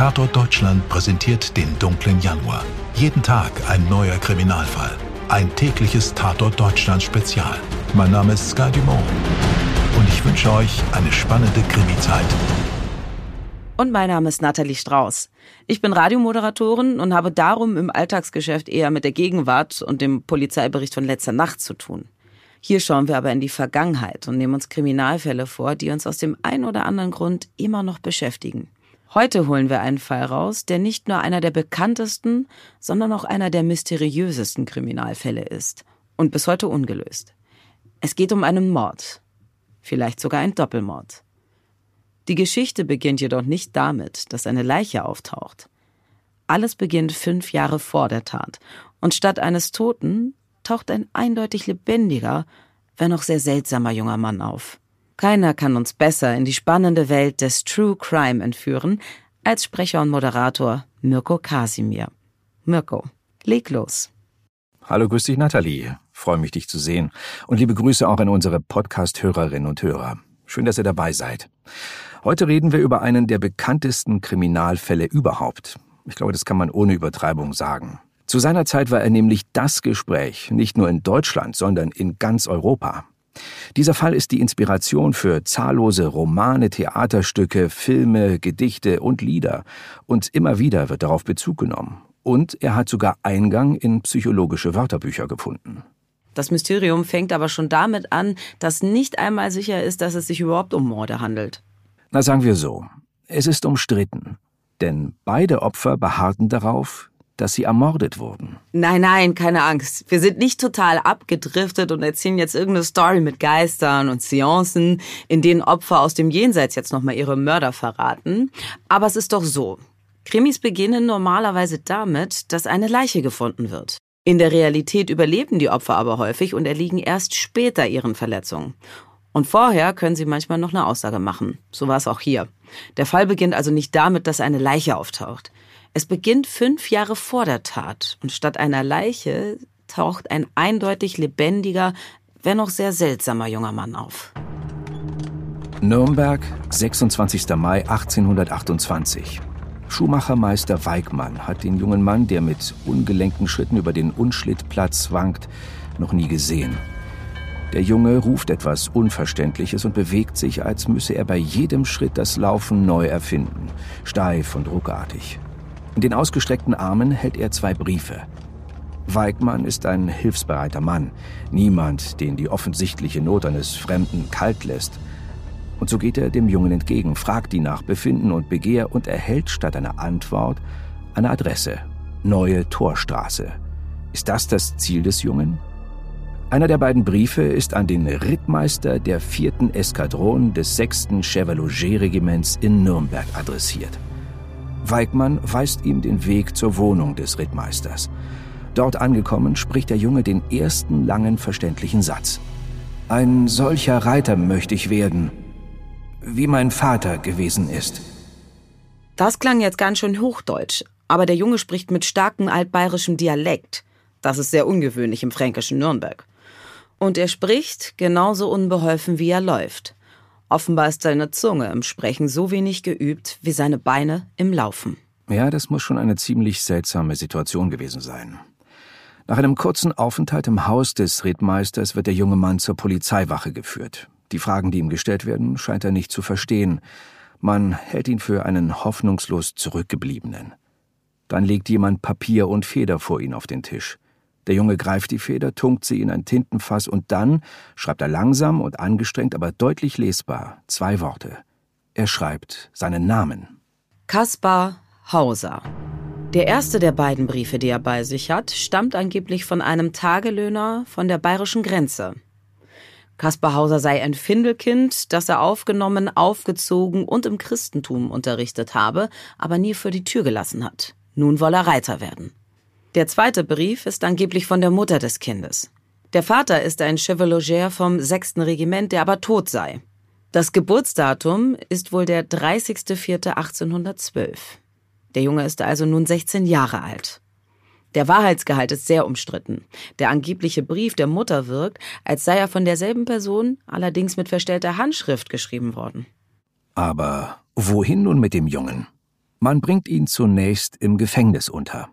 Tatort Deutschland präsentiert den dunklen Januar. Jeden Tag ein neuer Kriminalfall. Ein tägliches Tatort Deutschland Spezial. Mein Name ist Sky Dumont. Und ich wünsche euch eine spannende Krimi-Zeit. Und mein Name ist Nathalie Strauß. Ich bin Radiomoderatorin und habe darum im Alltagsgeschäft eher mit der Gegenwart und dem Polizeibericht von letzter Nacht zu tun. Hier schauen wir aber in die Vergangenheit und nehmen uns Kriminalfälle vor, die uns aus dem einen oder anderen Grund immer noch beschäftigen. Heute holen wir einen Fall raus, der nicht nur einer der bekanntesten, sondern auch einer der mysteriösesten Kriminalfälle ist und bis heute ungelöst. Es geht um einen Mord, vielleicht sogar ein Doppelmord. Die Geschichte beginnt jedoch nicht damit, dass eine Leiche auftaucht. Alles beginnt fünf Jahre vor der Tat, und statt eines Toten taucht ein eindeutig lebendiger, wenn auch sehr seltsamer junger Mann auf. Keiner kann uns besser in die spannende Welt des True Crime entführen als Sprecher und Moderator Mirko Kasimir. Mirko, leg los. Hallo, grüß dich, Nathalie. Freue mich, dich zu sehen. Und liebe Grüße auch an unsere Podcast-Hörerinnen und Hörer. Schön, dass ihr dabei seid. Heute reden wir über einen der bekanntesten Kriminalfälle überhaupt. Ich glaube, das kann man ohne Übertreibung sagen. Zu seiner Zeit war er nämlich das Gespräch, nicht nur in Deutschland, sondern in ganz Europa. Dieser Fall ist die Inspiration für zahllose Romane, Theaterstücke, Filme, Gedichte und Lieder. Und immer wieder wird darauf Bezug genommen. Und er hat sogar Eingang in psychologische Wörterbücher gefunden. Das Mysterium fängt aber schon damit an, dass nicht einmal sicher ist, dass es sich überhaupt um Morde handelt. Na sagen wir so, es ist umstritten. Denn beide Opfer beharrten darauf, dass sie ermordet wurden. Nein, nein, keine Angst. Wir sind nicht total abgedriftet und erzählen jetzt irgendeine Story mit Geistern und Seancen, in denen Opfer aus dem Jenseits jetzt nochmal ihre Mörder verraten. Aber es ist doch so. Krimis beginnen normalerweise damit, dass eine Leiche gefunden wird. In der Realität überleben die Opfer aber häufig und erliegen erst später ihren Verletzungen. Und vorher können sie manchmal noch eine Aussage machen. So war es auch hier. Der Fall beginnt also nicht damit, dass eine Leiche auftaucht. Es beginnt fünf Jahre vor der Tat und statt einer Leiche taucht ein eindeutig lebendiger, wenn auch sehr seltsamer junger Mann auf. Nürnberg, 26. Mai 1828. Schuhmachermeister Weigmann hat den jungen Mann, der mit ungelenken Schritten über den Unschlittplatz wankt, noch nie gesehen. Der Junge ruft etwas Unverständliches und bewegt sich, als müsse er bei jedem Schritt das Laufen neu erfinden, steif und ruckartig. In den ausgestreckten Armen hält er zwei Briefe. Weigmann ist ein hilfsbereiter Mann, niemand, den die offensichtliche Not eines Fremden kalt lässt. Und so geht er dem Jungen entgegen, fragt ihn nach Befinden und Begehr und erhält statt einer Antwort eine Adresse. Neue Torstraße. Ist das das Ziel des Jungen? Einer der beiden Briefe ist an den Rittmeister der vierten Eskadron des sechsten Chevalier-Regiments in Nürnberg adressiert. Weigmann weist ihm den Weg zur Wohnung des Rittmeisters. Dort angekommen spricht der Junge den ersten langen verständlichen Satz. Ein solcher Reiter möchte ich werden, wie mein Vater gewesen ist. Das klang jetzt ganz schön hochdeutsch, aber der Junge spricht mit starkem altbayerischem Dialekt. Das ist sehr ungewöhnlich im fränkischen Nürnberg. Und er spricht genauso unbeholfen, wie er läuft. Offenbar ist seine Zunge im Sprechen so wenig geübt wie seine Beine im Laufen. Ja, das muss schon eine ziemlich seltsame Situation gewesen sein. Nach einem kurzen Aufenthalt im Haus des Rittmeisters wird der junge Mann zur Polizeiwache geführt. Die Fragen, die ihm gestellt werden, scheint er nicht zu verstehen. Man hält ihn für einen hoffnungslos Zurückgebliebenen. Dann legt jemand Papier und Feder vor ihn auf den Tisch. Der Junge greift die Feder, tunkt sie in ein Tintenfass und dann schreibt er langsam und angestrengt, aber deutlich lesbar zwei Worte. Er schreibt seinen Namen. Kaspar Hauser. Der erste der beiden Briefe, die er bei sich hat, stammt angeblich von einem Tagelöhner von der bayerischen Grenze. Kaspar Hauser sei ein Findelkind, das er aufgenommen, aufgezogen und im Christentum unterrichtet habe, aber nie für die Tür gelassen hat. Nun wolle er Reiter werden. Der zweite Brief ist angeblich von der Mutter des Kindes. Der Vater ist ein Chevalier vom 6. Regiment, der aber tot sei. Das Geburtsdatum ist wohl der 30.04.1812. Der Junge ist also nun 16 Jahre alt. Der Wahrheitsgehalt ist sehr umstritten. Der angebliche Brief der Mutter wirkt, als sei er von derselben Person, allerdings mit verstellter Handschrift geschrieben worden. Aber wohin nun mit dem Jungen? Man bringt ihn zunächst im Gefängnis unter.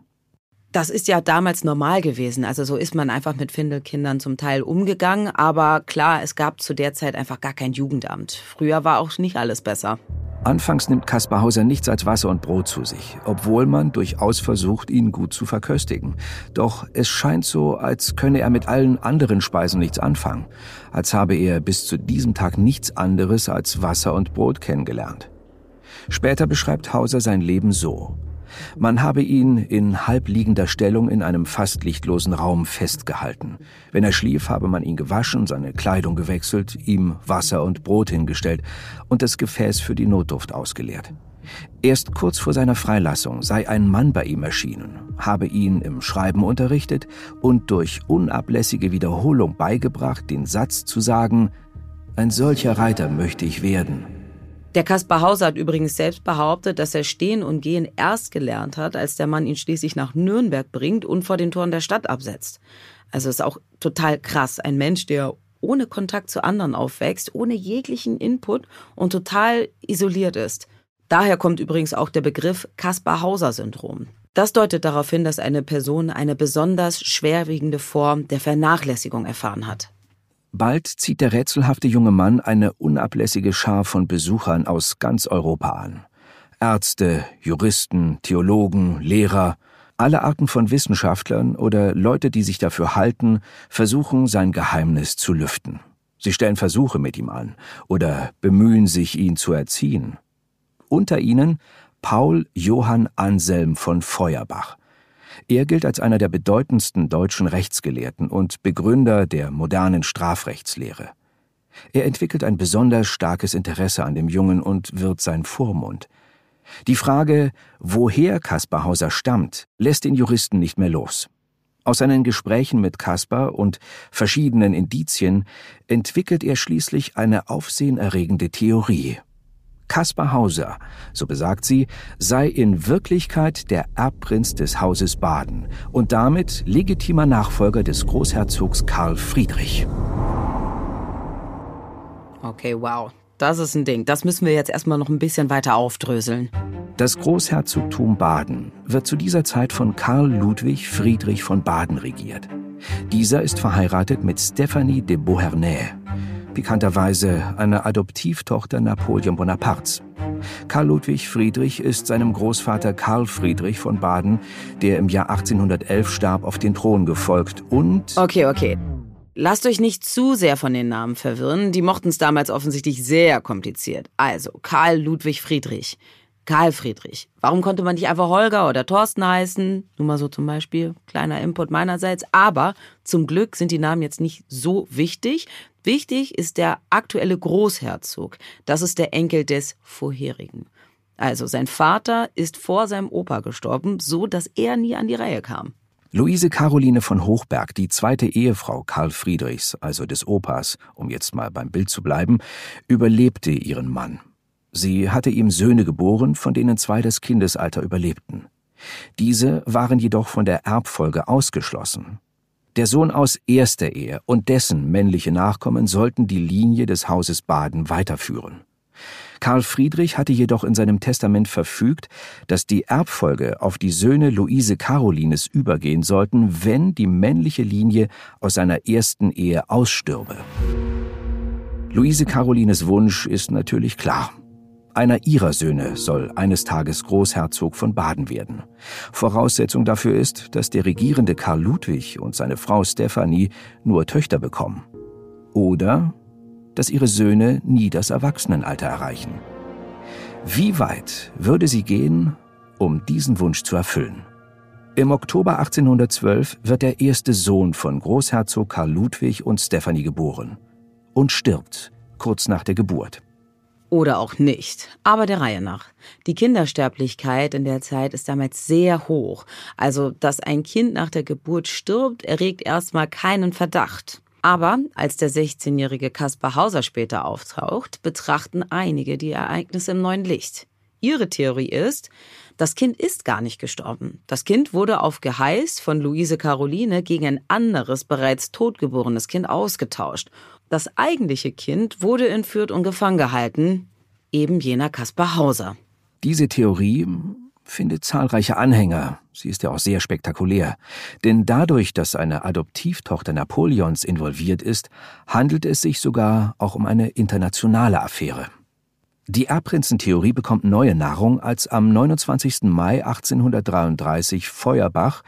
Das ist ja damals normal gewesen. Also so ist man einfach mit Findelkindern zum Teil umgegangen. Aber klar, es gab zu der Zeit einfach gar kein Jugendamt. Früher war auch nicht alles besser. Anfangs nimmt Kaspar Hauser nichts als Wasser und Brot zu sich, obwohl man durchaus versucht, ihn gut zu verköstigen. Doch es scheint so, als könne er mit allen anderen Speisen nichts anfangen, als habe er bis zu diesem Tag nichts anderes als Wasser und Brot kennengelernt. Später beschreibt Hauser sein Leben so. Man habe ihn in halbliegender Stellung in einem fast lichtlosen Raum festgehalten. Wenn er schlief, habe man ihn gewaschen, seine Kleidung gewechselt, ihm Wasser und Brot hingestellt und das Gefäß für die Notduft ausgeleert. Erst kurz vor seiner Freilassung sei ein Mann bei ihm erschienen, habe ihn im Schreiben unterrichtet und durch unablässige Wiederholung beigebracht, den Satz zu sagen, ein solcher Reiter möchte ich werden. Der Kaspar Hauser hat übrigens selbst behauptet, dass er Stehen und Gehen erst gelernt hat, als der Mann ihn schließlich nach Nürnberg bringt und vor den Toren der Stadt absetzt. Also ist auch total krass. Ein Mensch, der ohne Kontakt zu anderen aufwächst, ohne jeglichen Input und total isoliert ist. Daher kommt übrigens auch der Begriff Kaspar-Hauser-Syndrom. Das deutet darauf hin, dass eine Person eine besonders schwerwiegende Form der Vernachlässigung erfahren hat. Bald zieht der rätselhafte junge Mann eine unablässige Schar von Besuchern aus ganz Europa an. Ärzte, Juristen, Theologen, Lehrer, alle Arten von Wissenschaftlern oder Leute, die sich dafür halten, versuchen sein Geheimnis zu lüften. Sie stellen Versuche mit ihm an oder bemühen sich, ihn zu erziehen. Unter ihnen Paul Johann Anselm von Feuerbach, er gilt als einer der bedeutendsten deutschen Rechtsgelehrten und Begründer der modernen Strafrechtslehre. Er entwickelt ein besonders starkes Interesse an dem Jungen und wird sein Vormund. Die Frage, woher Kaspar Hauser stammt, lässt den Juristen nicht mehr los. Aus seinen Gesprächen mit Kaspar und verschiedenen Indizien entwickelt er schließlich eine aufsehenerregende Theorie. Kaspar Hauser, so besagt sie, sei in Wirklichkeit der Erbprinz des Hauses Baden und damit legitimer Nachfolger des Großherzogs Karl Friedrich. Okay, wow. Das ist ein Ding. Das müssen wir jetzt erstmal noch ein bisschen weiter aufdröseln. Das Großherzogtum Baden wird zu dieser Zeit von Karl Ludwig Friedrich von Baden regiert. Dieser ist verheiratet mit Stephanie de Beauharnais pikanterweise eine Adoptivtochter Napoleon Bonapartes. Karl Ludwig Friedrich ist seinem Großvater Karl Friedrich von Baden, der im Jahr 1811 starb, auf den Thron gefolgt und... Okay, okay. Lasst euch nicht zu sehr von den Namen verwirren. Die mochten es damals offensichtlich sehr kompliziert. Also, Karl Ludwig Friedrich. Karl Friedrich. Warum konnte man nicht einfach Holger oder Thorsten heißen? Nur mal so zum Beispiel. Kleiner Input meinerseits. Aber zum Glück sind die Namen jetzt nicht so wichtig. Wichtig ist der aktuelle Großherzog. Das ist der Enkel des vorherigen. Also sein Vater ist vor seinem Opa gestorben, so dass er nie an die Reihe kam. Luise Caroline von Hochberg, die zweite Ehefrau Karl Friedrichs, also des Opas, um jetzt mal beim Bild zu bleiben, überlebte ihren Mann. Sie hatte ihm Söhne geboren, von denen zwei das Kindesalter überlebten. Diese waren jedoch von der Erbfolge ausgeschlossen. Der Sohn aus erster Ehe und dessen männliche Nachkommen sollten die Linie des Hauses Baden weiterführen. Karl Friedrich hatte jedoch in seinem Testament verfügt, dass die Erbfolge auf die Söhne Luise Carolines übergehen sollten, wenn die männliche Linie aus seiner ersten Ehe ausstürbe. Luise Carolines Wunsch ist natürlich klar. Einer ihrer Söhne soll eines Tages Großherzog von Baden werden. Voraussetzung dafür ist, dass der regierende Karl Ludwig und seine Frau Stephanie nur Töchter bekommen. Oder dass ihre Söhne nie das Erwachsenenalter erreichen. Wie weit würde sie gehen, um diesen Wunsch zu erfüllen? Im Oktober 1812 wird der erste Sohn von Großherzog Karl Ludwig und Stephanie geboren und stirbt kurz nach der Geburt. Oder auch nicht. Aber der Reihe nach. Die Kindersterblichkeit in der Zeit ist damals sehr hoch. Also, dass ein Kind nach der Geburt stirbt, erregt erstmal keinen Verdacht. Aber als der 16-jährige Kaspar Hauser später auftaucht, betrachten einige die Ereignisse im neuen Licht. Ihre Theorie ist, das Kind ist gar nicht gestorben. Das Kind wurde auf Geheiß von Luise Caroline gegen ein anderes, bereits totgeborenes Kind ausgetauscht das eigentliche Kind wurde entführt und gefangen gehalten, eben jener Kaspar Hauser. Diese Theorie findet zahlreiche Anhänger. Sie ist ja auch sehr spektakulär. Denn dadurch, dass eine Adoptivtochter Napoleons involviert ist, handelt es sich sogar auch um eine internationale Affäre. Die Erbprinzentheorie bekommt neue Nahrung, als am 29. Mai 1833 Feuerbach,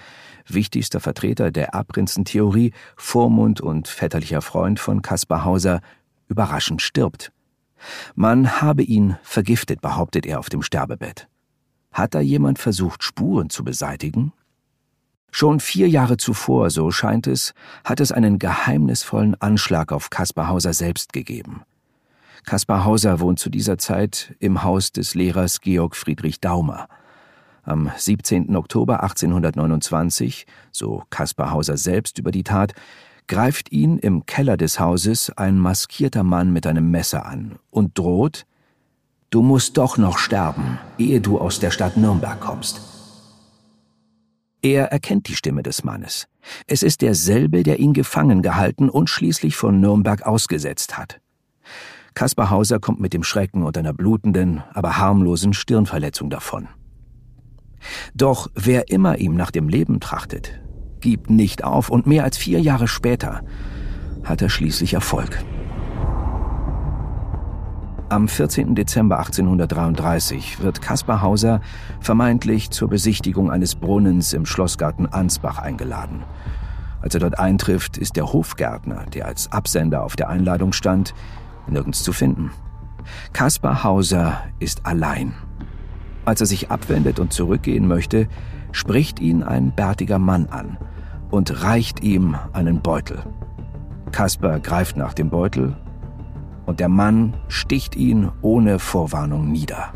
wichtigster Vertreter der Erbprinzentheorie, Vormund und väterlicher Freund von Kaspar Hauser, überraschend stirbt. Man habe ihn vergiftet, behauptet er auf dem Sterbebett. Hat da jemand versucht, Spuren zu beseitigen? Schon vier Jahre zuvor, so scheint es, hat es einen geheimnisvollen Anschlag auf Kaspar Hauser selbst gegeben. Kaspar Hauser wohnt zu dieser Zeit im Haus des Lehrers Georg Friedrich Daumer. Am 17. Oktober 1829, so Kaspar Hauser selbst über die Tat, greift ihn im Keller des Hauses ein maskierter Mann mit einem Messer an und droht, Du musst doch noch sterben, ehe du aus der Stadt Nürnberg kommst. Er erkennt die Stimme des Mannes. Es ist derselbe, der ihn gefangen gehalten und schließlich von Nürnberg ausgesetzt hat. Kaspar Hauser kommt mit dem Schrecken und einer blutenden, aber harmlosen Stirnverletzung davon. Doch wer immer ihm nach dem Leben trachtet, gibt nicht auf und mehr als vier Jahre später hat er schließlich Erfolg. Am 14. Dezember 1833 wird Kaspar Hauser vermeintlich zur Besichtigung eines Brunnens im Schlossgarten Ansbach eingeladen. Als er dort eintrifft, ist der Hofgärtner, der als Absender auf der Einladung stand, nirgends zu finden. Kaspar Hauser ist allein. Als er sich abwendet und zurückgehen möchte, spricht ihn ein bärtiger Mann an und reicht ihm einen Beutel. Kaspar greift nach dem Beutel und der Mann sticht ihn ohne Vorwarnung nieder.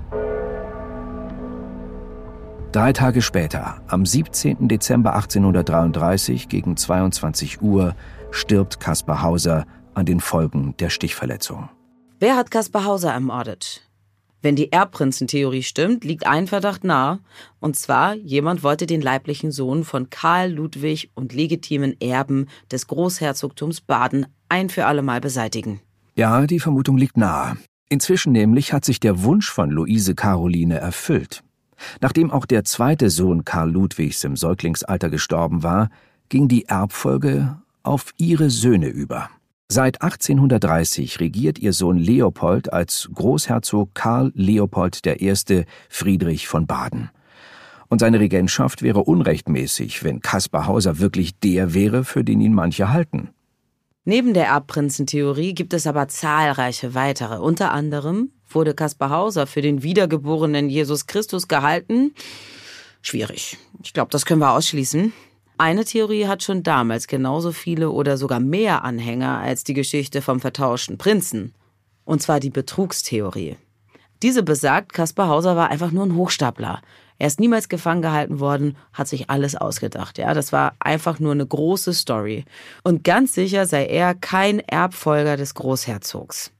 Drei Tage später, am 17. Dezember 1833 gegen 22 Uhr, stirbt Kaspar Hauser an den Folgen der Stichverletzung. Wer hat Kaspar Hauser ermordet? Wenn die Erbprinzentheorie stimmt, liegt ein Verdacht nahe. Und zwar, jemand wollte den leiblichen Sohn von Karl Ludwig und legitimen Erben des Großherzogtums Baden ein für allemal beseitigen. Ja, die Vermutung liegt nahe. Inzwischen nämlich hat sich der Wunsch von Luise Caroline erfüllt. Nachdem auch der zweite Sohn Karl Ludwigs im Säuglingsalter gestorben war, ging die Erbfolge auf ihre Söhne über. Seit 1830 regiert ihr Sohn Leopold als Großherzog Karl Leopold I. Friedrich von Baden. Und seine Regentschaft wäre unrechtmäßig, wenn Kaspar Hauser wirklich der wäre, für den ihn manche halten. Neben der Erbprinzentheorie gibt es aber zahlreiche weitere. Unter anderem wurde Kaspar Hauser für den wiedergeborenen Jesus Christus gehalten. Schwierig. Ich glaube, das können wir ausschließen. Eine Theorie hat schon damals genauso viele oder sogar mehr Anhänger als die Geschichte vom vertauschten Prinzen. Und zwar die Betrugstheorie. Diese besagt, Kaspar Hauser war einfach nur ein Hochstapler. Er ist niemals gefangen gehalten worden, hat sich alles ausgedacht. Ja, das war einfach nur eine große Story. Und ganz sicher sei er kein Erbfolger des Großherzogs.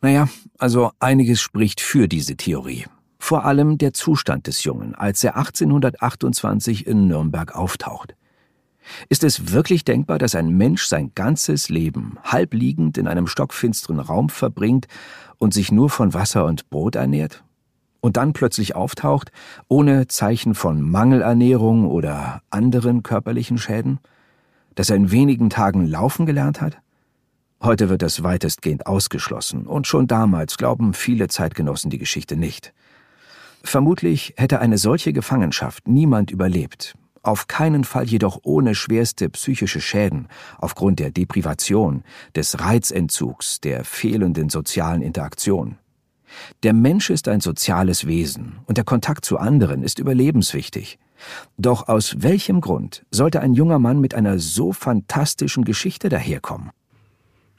Naja, also einiges spricht für diese Theorie. Vor allem der Zustand des Jungen, als er 1828 in Nürnberg auftaucht. Ist es wirklich denkbar, dass ein Mensch sein ganzes Leben halbliegend in einem stockfinsteren Raum verbringt und sich nur von Wasser und Brot ernährt? Und dann plötzlich auftaucht, ohne Zeichen von Mangelernährung oder anderen körperlichen Schäden? Dass er in wenigen Tagen laufen gelernt hat? Heute wird das weitestgehend ausgeschlossen, und schon damals glauben viele Zeitgenossen die Geschichte nicht. Vermutlich hätte eine solche Gefangenschaft niemand überlebt, auf keinen Fall jedoch ohne schwerste psychische Schäden aufgrund der Deprivation, des Reizentzugs, der fehlenden sozialen Interaktion. Der Mensch ist ein soziales Wesen und der Kontakt zu anderen ist überlebenswichtig. Doch aus welchem Grund sollte ein junger Mann mit einer so fantastischen Geschichte daherkommen?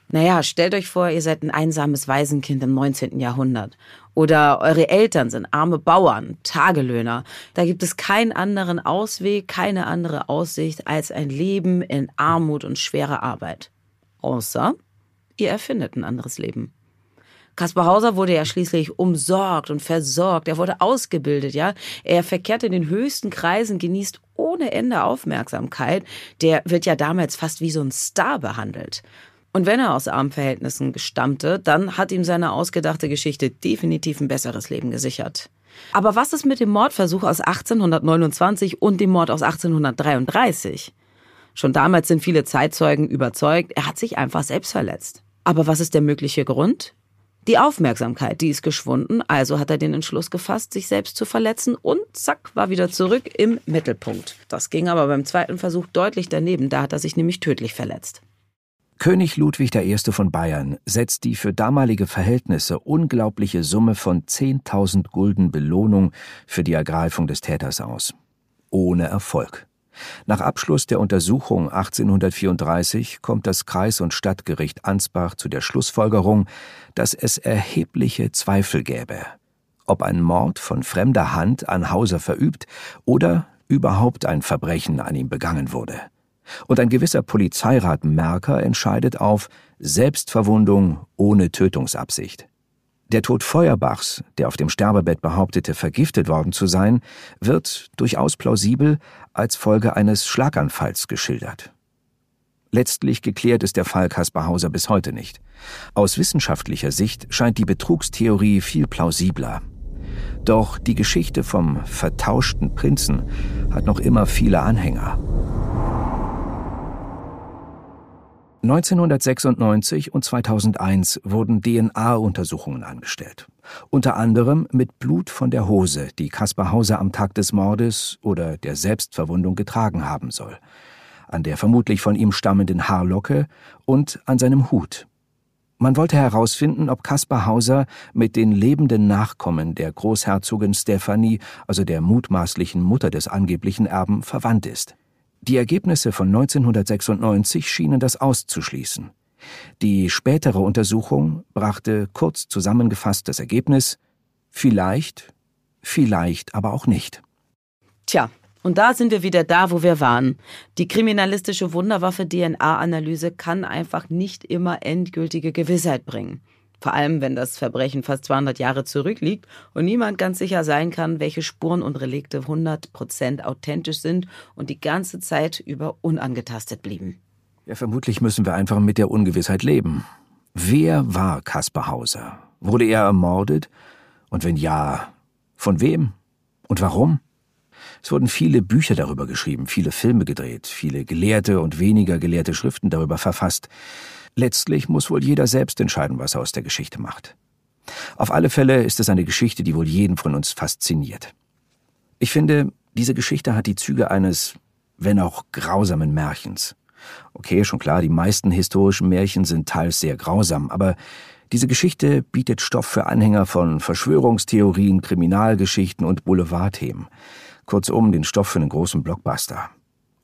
Naja, stellt euch vor, ihr seid ein einsames Waisenkind im 19. Jahrhundert. Oder eure Eltern sind arme Bauern, Tagelöhner. Da gibt es keinen anderen Ausweg, keine andere Aussicht als ein Leben in Armut und schwerer Arbeit. Außer ihr erfindet ein anderes Leben. Kaspar Hauser wurde ja schließlich umsorgt und versorgt. Er wurde ausgebildet, ja. Er verkehrt in den höchsten Kreisen, genießt ohne Ende Aufmerksamkeit. Der wird ja damals fast wie so ein Star behandelt. Und wenn er aus armen Verhältnissen gestammte, dann hat ihm seine ausgedachte Geschichte definitiv ein besseres Leben gesichert. Aber was ist mit dem Mordversuch aus 1829 und dem Mord aus 1833? Schon damals sind viele Zeitzeugen überzeugt, er hat sich einfach selbst verletzt. Aber was ist der mögliche Grund? Die Aufmerksamkeit, die ist geschwunden, also hat er den Entschluss gefasst, sich selbst zu verletzen und zack, war wieder zurück im Mittelpunkt. Das ging aber beim zweiten Versuch deutlich daneben, da hat er sich nämlich tödlich verletzt. König Ludwig I. von Bayern setzt die für damalige Verhältnisse unglaubliche Summe von 10.000 Gulden Belohnung für die Ergreifung des Täters aus. Ohne Erfolg. Nach Abschluss der Untersuchung 1834 kommt das Kreis- und Stadtgericht Ansbach zu der Schlussfolgerung, dass es erhebliche Zweifel gäbe, ob ein Mord von fremder Hand an Hauser verübt oder überhaupt ein Verbrechen an ihm begangen wurde. Und ein gewisser Polizeirat Merker entscheidet auf Selbstverwundung ohne Tötungsabsicht. Der Tod Feuerbachs, der auf dem Sterbebett behauptete, vergiftet worden zu sein, wird durchaus plausibel als Folge eines Schlaganfalls geschildert. Letztlich geklärt ist der Fall Kaspar Hauser bis heute nicht. Aus wissenschaftlicher Sicht scheint die Betrugstheorie viel plausibler. Doch die Geschichte vom vertauschten Prinzen hat noch immer viele Anhänger. 1996 und 2001 wurden DNA-Untersuchungen angestellt. Unter anderem mit Blut von der Hose, die Kaspar Hauser am Tag des Mordes oder der Selbstverwundung getragen haben soll, an der vermutlich von ihm stammenden Haarlocke und an seinem Hut. Man wollte herausfinden, ob Kaspar Hauser mit den lebenden Nachkommen der Großherzogin Stephanie, also der mutmaßlichen Mutter des angeblichen Erben, verwandt ist. Die Ergebnisse von 1996 schienen das auszuschließen. Die spätere Untersuchung brachte kurz zusammengefasst das Ergebnis vielleicht, vielleicht aber auch nicht. Tja, und da sind wir wieder da, wo wir waren. Die kriminalistische Wunderwaffe DNA-Analyse kann einfach nicht immer endgültige Gewissheit bringen. Vor allem, wenn das Verbrechen fast 200 Jahre zurückliegt und niemand ganz sicher sein kann, welche Spuren und Relikte 100% authentisch sind und die ganze Zeit über unangetastet blieben. Ja, vermutlich müssen wir einfach mit der Ungewissheit leben. Wer war Kaspar Hauser? Wurde er ermordet? Und wenn ja, von wem? Und warum? Es wurden viele Bücher darüber geschrieben, viele Filme gedreht, viele gelehrte und weniger gelehrte Schriften darüber verfasst. Letztlich muss wohl jeder selbst entscheiden, was er aus der Geschichte macht. Auf alle Fälle ist es eine Geschichte, die wohl jeden von uns fasziniert. Ich finde, diese Geschichte hat die Züge eines, wenn auch grausamen Märchens. Okay, schon klar, die meisten historischen Märchen sind teils sehr grausam, aber diese Geschichte bietet Stoff für Anhänger von Verschwörungstheorien, Kriminalgeschichten und Boulevardthemen. Kurzum, den Stoff für einen großen Blockbuster.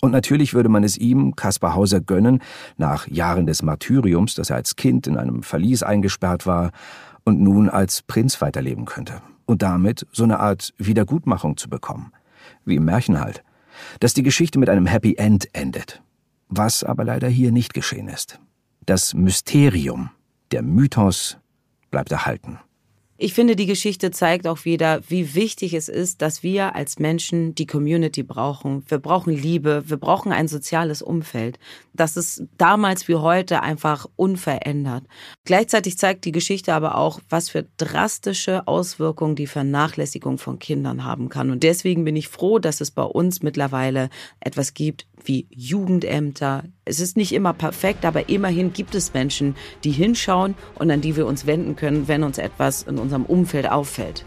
Und natürlich würde man es ihm, Kaspar Hauser, gönnen, nach Jahren des Martyriums, dass er als Kind in einem Verlies eingesperrt war und nun als Prinz weiterleben könnte. Und damit so eine Art Wiedergutmachung zu bekommen. Wie im Märchen halt. Dass die Geschichte mit einem Happy End endet. Was aber leider hier nicht geschehen ist. Das Mysterium, der Mythos bleibt erhalten. Ich finde, die Geschichte zeigt auch wieder, wie wichtig es ist, dass wir als Menschen die Community brauchen. Wir brauchen Liebe, wir brauchen ein soziales Umfeld. Das ist damals wie heute einfach unverändert. Gleichzeitig zeigt die Geschichte aber auch, was für drastische Auswirkungen die Vernachlässigung von Kindern haben kann. Und deswegen bin ich froh, dass es bei uns mittlerweile etwas gibt wie Jugendämter. Es ist nicht immer perfekt, aber immerhin gibt es Menschen, die hinschauen und an die wir uns wenden können, wenn uns etwas in unserem Umfeld auffällt.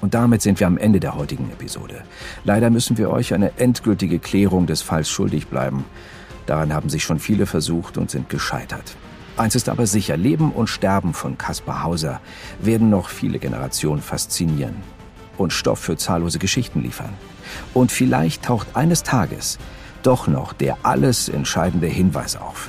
Und damit sind wir am Ende der heutigen Episode. Leider müssen wir euch eine endgültige Klärung des Falls schuldig bleiben. Daran haben sich schon viele versucht und sind gescheitert. Eins ist aber sicher, Leben und Sterben von Kaspar Hauser werden noch viele Generationen faszinieren und Stoff für zahllose Geschichten liefern. Und vielleicht taucht eines Tages doch noch der alles entscheidende Hinweis auf.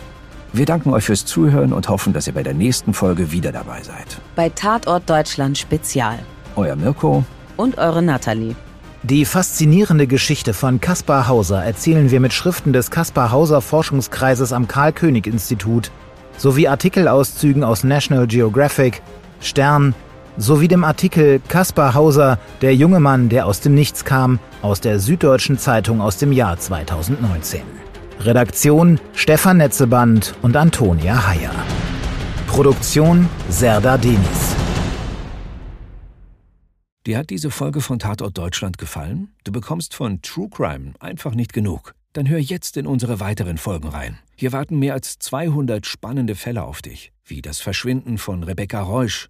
Wir danken euch fürs Zuhören und hoffen, dass ihr bei der nächsten Folge wieder dabei seid. Bei Tatort Deutschland Spezial. Euer Mirko und eure Nathalie. Die faszinierende Geschichte von Kaspar Hauser erzählen wir mit Schriften des Kaspar Hauser Forschungskreises am Karl-König-Institut sowie Artikelauszügen aus National Geographic, Stern sowie dem Artikel Kaspar Hauser, der junge Mann, der aus dem Nichts kam, aus der Süddeutschen Zeitung aus dem Jahr 2019. Redaktion Stefan Netzeband und Antonia Heyer. Produktion Serda Denis. Dir hat diese Folge von Tatort Deutschland gefallen? Du bekommst von True Crime einfach nicht genug. Dann hör jetzt in unsere weiteren Folgen rein. Hier warten mehr als 200 spannende Fälle auf dich, wie das Verschwinden von Rebecca Reusch,